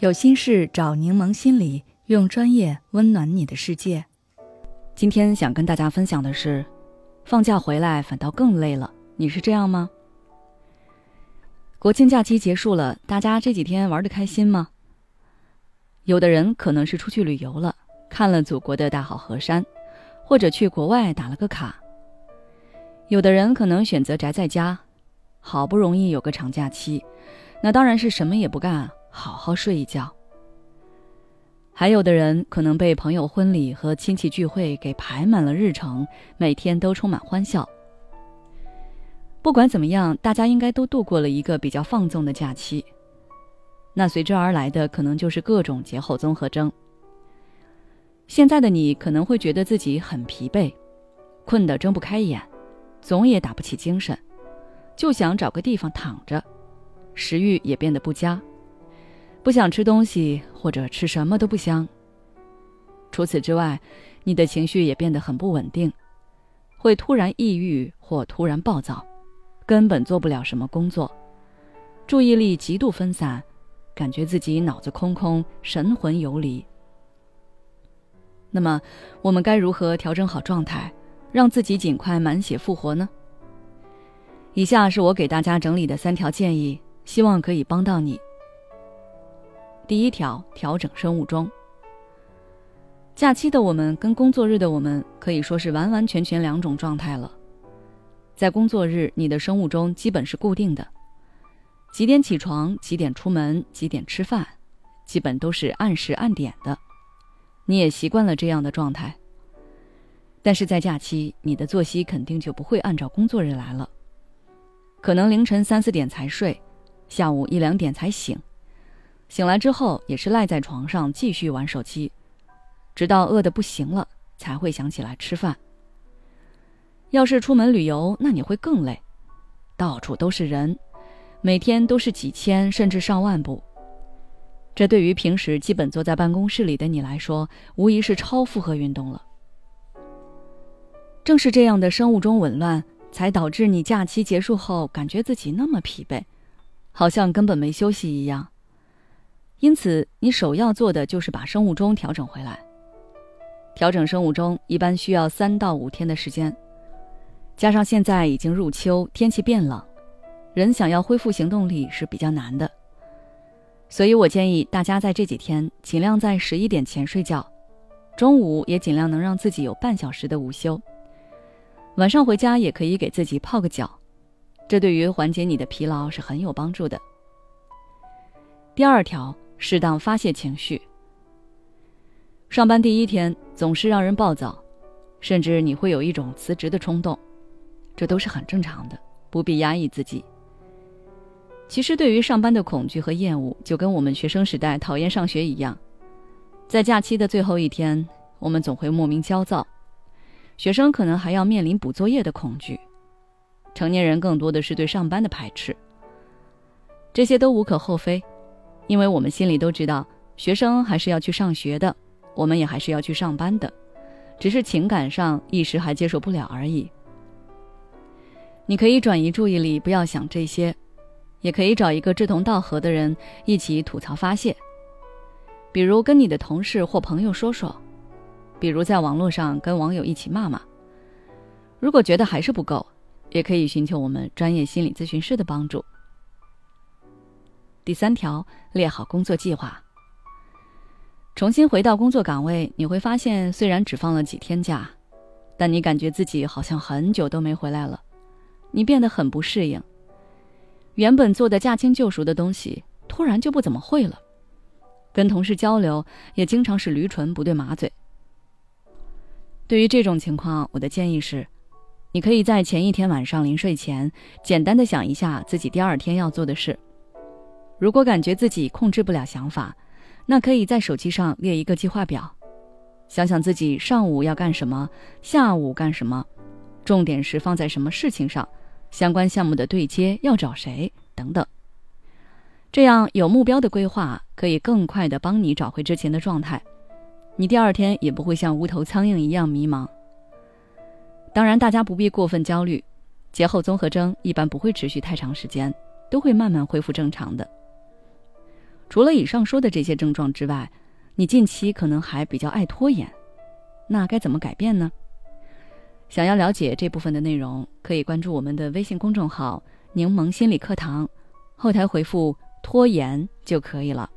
有心事找柠檬心理，用专业温暖你的世界。今天想跟大家分享的是，放假回来反倒更累了。你是这样吗？国庆假期结束了，大家这几天玩的开心吗？有的人可能是出去旅游了，看了祖国的大好河山，或者去国外打了个卡。有的人可能选择宅在家，好不容易有个长假期，那当然是什么也不干。好好睡一觉。还有的人可能被朋友婚礼和亲戚聚会给排满了日程，每天都充满欢笑。不管怎么样，大家应该都度过了一个比较放纵的假期。那随之而来的可能就是各种节后综合征。现在的你可能会觉得自己很疲惫，困得睁不开眼，总也打不起精神，就想找个地方躺着，食欲也变得不佳。不想吃东西，或者吃什么都不香。除此之外，你的情绪也变得很不稳定，会突然抑郁或突然暴躁，根本做不了什么工作，注意力极度分散，感觉自己脑子空空，神魂游离。那么，我们该如何调整好状态，让自己尽快满血复活呢？以下是我给大家整理的三条建议，希望可以帮到你。第一条，调整生物钟。假期的我们跟工作日的我们可以说是完完全全两种状态了。在工作日，你的生物钟基本是固定的，几点起床，几点出门，几点吃饭，基本都是按时按点的，你也习惯了这样的状态。但是在假期，你的作息肯定就不会按照工作日来了，可能凌晨三四点才睡，下午一两点才醒。醒来之后也是赖在床上继续玩手机，直到饿得不行了才会想起来吃饭。要是出门旅游，那你会更累，到处都是人，每天都是几千甚至上万步。这对于平时基本坐在办公室里的你来说，无疑是超负荷运动了。正是这样的生物钟紊乱，才导致你假期结束后感觉自己那么疲惫，好像根本没休息一样。因此，你首要做的就是把生物钟调整回来。调整生物钟一般需要三到五天的时间，加上现在已经入秋，天气变冷，人想要恢复行动力是比较难的。所以我建议大家在这几天尽量在十一点前睡觉，中午也尽量能让自己有半小时的午休。晚上回家也可以给自己泡个脚，这对于缓解你的疲劳是很有帮助的。第二条。适当发泄情绪。上班第一天总是让人暴躁，甚至你会有一种辞职的冲动，这都是很正常的，不必压抑自己。其实，对于上班的恐惧和厌恶，就跟我们学生时代讨厌上学一样，在假期的最后一天，我们总会莫名焦躁。学生可能还要面临补作业的恐惧，成年人更多的是对上班的排斥。这些都无可厚非。因为我们心里都知道，学生还是要去上学的，我们也还是要去上班的，只是情感上一时还接受不了而已。你可以转移注意力，不要想这些，也可以找一个志同道合的人一起吐槽发泄，比如跟你的同事或朋友说说，比如在网络上跟网友一起骂骂。如果觉得还是不够，也可以寻求我们专业心理咨询师的帮助。第三条，列好工作计划。重新回到工作岗位，你会发现，虽然只放了几天假，但你感觉自己好像很久都没回来了。你变得很不适应，原本做的驾轻就熟的东西，突然就不怎么会了。跟同事交流也经常是驴唇不对马嘴。对于这种情况，我的建议是，你可以在前一天晚上临睡前，简单的想一下自己第二天要做的事。如果感觉自己控制不了想法，那可以在手机上列一个计划表，想想自己上午要干什么，下午干什么，重点是放在什么事情上，相关项目的对接要找谁等等。这样有目标的规划可以更快的帮你找回之前的状态，你第二天也不会像无头苍蝇一样迷茫。当然，大家不必过分焦虑，节后综合征一般不会持续太长时间，都会慢慢恢复正常的。除了以上说的这些症状之外，你近期可能还比较爱拖延，那该怎么改变呢？想要了解这部分的内容，可以关注我们的微信公众号“柠檬心理课堂”，后台回复“拖延”就可以了。